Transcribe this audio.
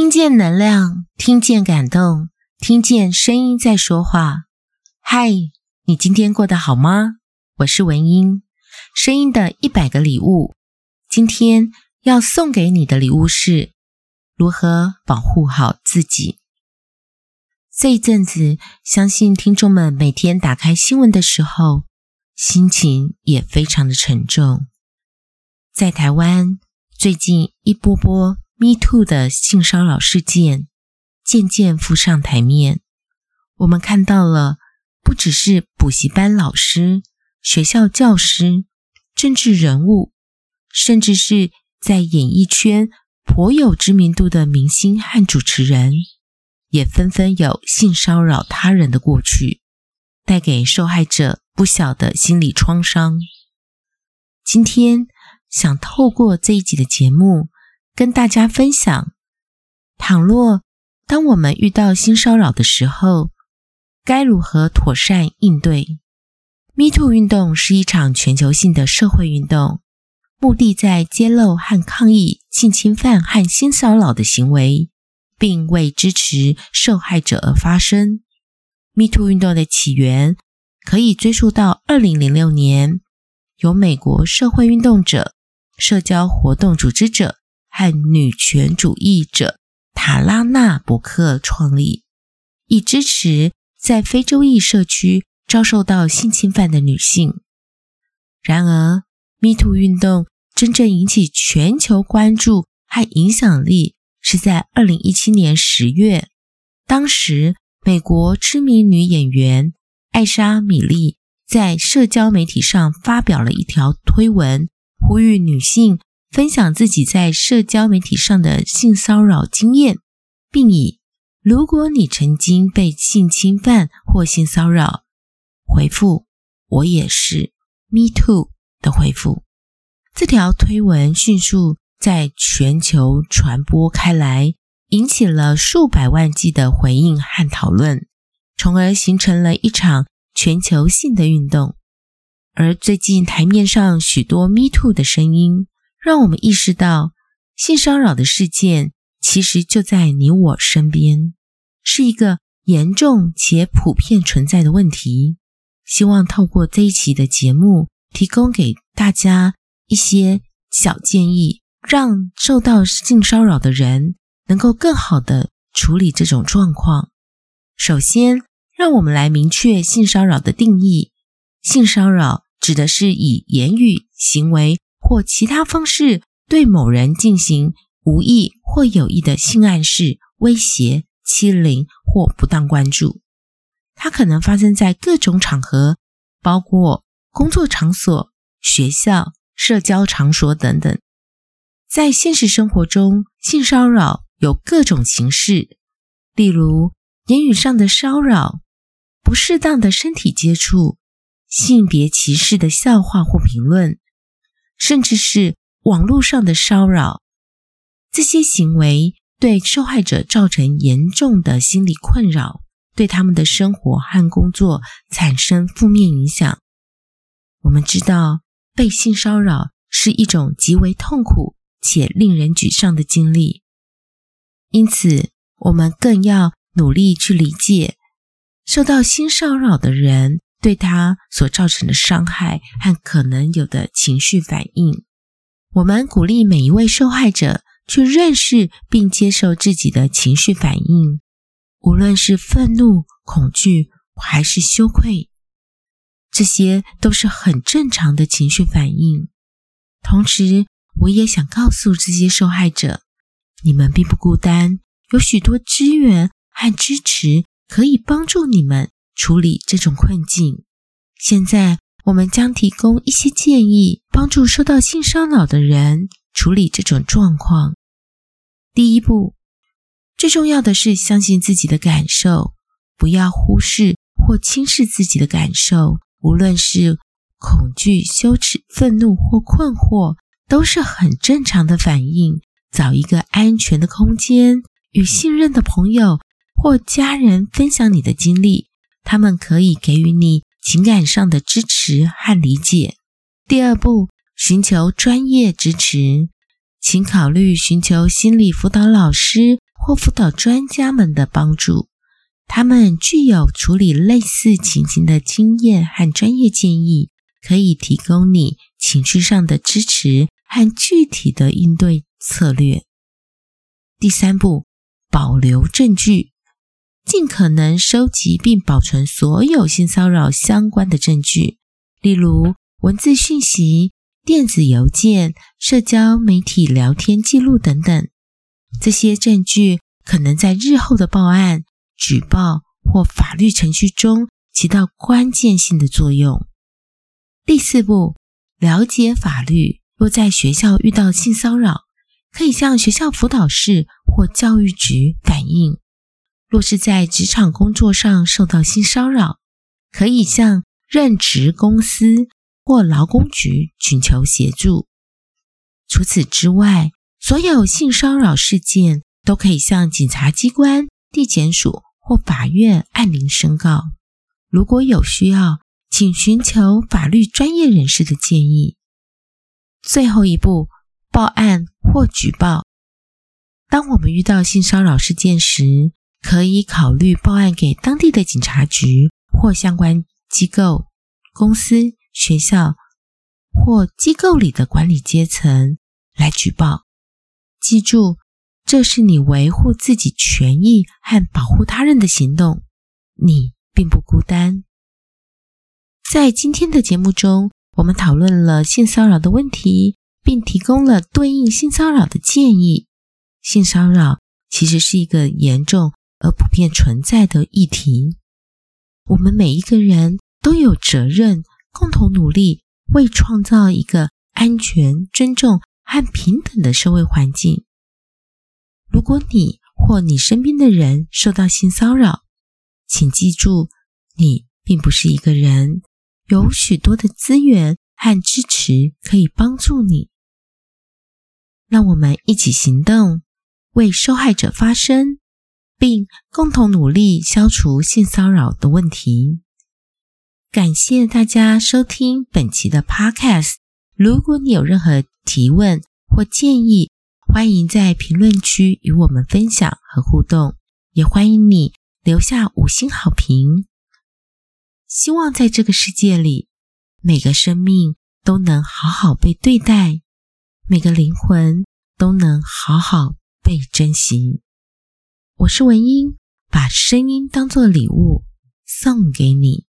听见能量，听见感动，听见声音在说话。嗨，你今天过得好吗？我是文音，声音的一百个礼物。今天要送给你的礼物是如何保护好自己。这一阵子，相信听众们每天打开新闻的时候，心情也非常的沉重。在台湾，最近一波波 Me Too 的性骚扰事件渐渐浮上台面。我们看到了，不只是补习班老师、学校教师、政治人物，甚至是在演艺圈颇有知名度的明星和主持人，也纷纷有性骚扰他人的过去，带给受害者不小的心理创伤。今天，想透过这一集的节目，跟大家分享：倘若当我们遇到性骚扰的时候，该如何妥善应对？Me Too 运动是一场全球性的社会运动，目的在揭露和抗议性侵犯和性骚扰的行为，并为支持受害者而发声。Me Too 运动的起源可以追溯到二零零六年，由美国社会运动者。社交活动组织者和女权主义者塔拉纳·伯克创立，以支持在非洲裔社区遭受到性侵犯的女性。然而，Me Too 运动真正引起全球关注和影响力是在二零一七年十月，当时美国知名女演员艾莎·米莉在社交媒体上发表了一条推文。呼吁女性分享自己在社交媒体上的性骚扰经验，并以“如果你曾经被性侵犯或性骚扰”回复“我也是 ”，Me too 的回复。这条推文迅速在全球传播开来，引起了数百万计的回应和讨论，从而形成了一场全球性的运动。而最近台面上许多 Me Too 的声音，让我们意识到性骚扰的事件其实就在你我身边，是一个严重且普遍存在的问题。希望透过这一期的节目，提供给大家一些小建议，让受到性骚扰的人能够更好的处理这种状况。首先，让我们来明确性骚扰的定义：性骚扰。指的是以言语、行为或其他方式对某人进行无意或有意的性暗示、威胁、欺凌或不当关注。它可能发生在各种场合，包括工作场所、学校、社交场所等等。在现实生活中，性骚扰有各种形式，例如言语上的骚扰、不适当的身体接触。性别歧视的笑话或评论，甚至是网络上的骚扰，这些行为对受害者造成严重的心理困扰，对他们的生活和工作产生负面影响。我们知道，被性骚扰是一种极为痛苦且令人沮丧的经历，因此，我们更要努力去理解受到性骚扰的人。对他所造成的伤害和可能有的情绪反应，我们鼓励每一位受害者去认识并接受自己的情绪反应，无论是愤怒、恐惧还是羞愧，这些都是很正常的情绪反应。同时，我也想告诉这些受害者，你们并不孤单，有许多资源和支持可以帮助你们。处理这种困境。现在，我们将提供一些建议，帮助受到性骚扰的人处理这种状况。第一步，最重要的是相信自己的感受，不要忽视或轻视自己的感受。无论是恐惧、羞耻、愤怒或困惑，都是很正常的反应。找一个安全的空间，与信任的朋友或家人分享你的经历。他们可以给予你情感上的支持和理解。第二步，寻求专业支持，请考虑寻求心理辅导老师或辅导专家们的帮助。他们具有处理类似情形的经验和专业建议，可以提供你情绪上的支持和具体的应对策略。第三步，保留证据，尽可能收集并保存所有性骚扰相关的证据，例如文字讯息、电子邮件、社交媒体聊天记录等等。这些证据可能在日后的报案。举报或法律程序中起到关键性的作用。第四步，了解法律。若在学校遇到性骚扰，可以向学校辅导室或教育局反映；若是在职场工作上受到性骚扰，可以向任职公司或劳工局寻求协助。除此之外，所有性骚扰事件都可以向警察机关、地检署。或法院按铃申告，如果有需要，请寻求法律专业人士的建议。最后一步，报案或举报。当我们遇到性骚扰事件时，可以考虑报案给当地的警察局或相关机构、公司、学校或机构里的管理阶层来举报。记住。这是你维护自己权益和保护他人的行动，你并不孤单。在今天的节目中，我们讨论了性骚扰的问题，并提供了对应性骚扰的建议。性骚扰其实是一个严重而普遍存在的议题，我们每一个人都有责任共同努力，为创造一个安全、尊重和平等的社会环境。如果你或你身边的人受到性骚扰，请记住，你并不是一个人，有许多的资源和支持可以帮助你。让我们一起行动，为受害者发声，并共同努力消除性骚扰的问题。感谢大家收听本期的 Podcast。如果你有任何提问或建议，欢迎在评论区与我们分享和互动，也欢迎你留下五星好评。希望在这个世界里，每个生命都能好好被对待，每个灵魂都能好好被珍惜。我是文英，把声音当作礼物送给你。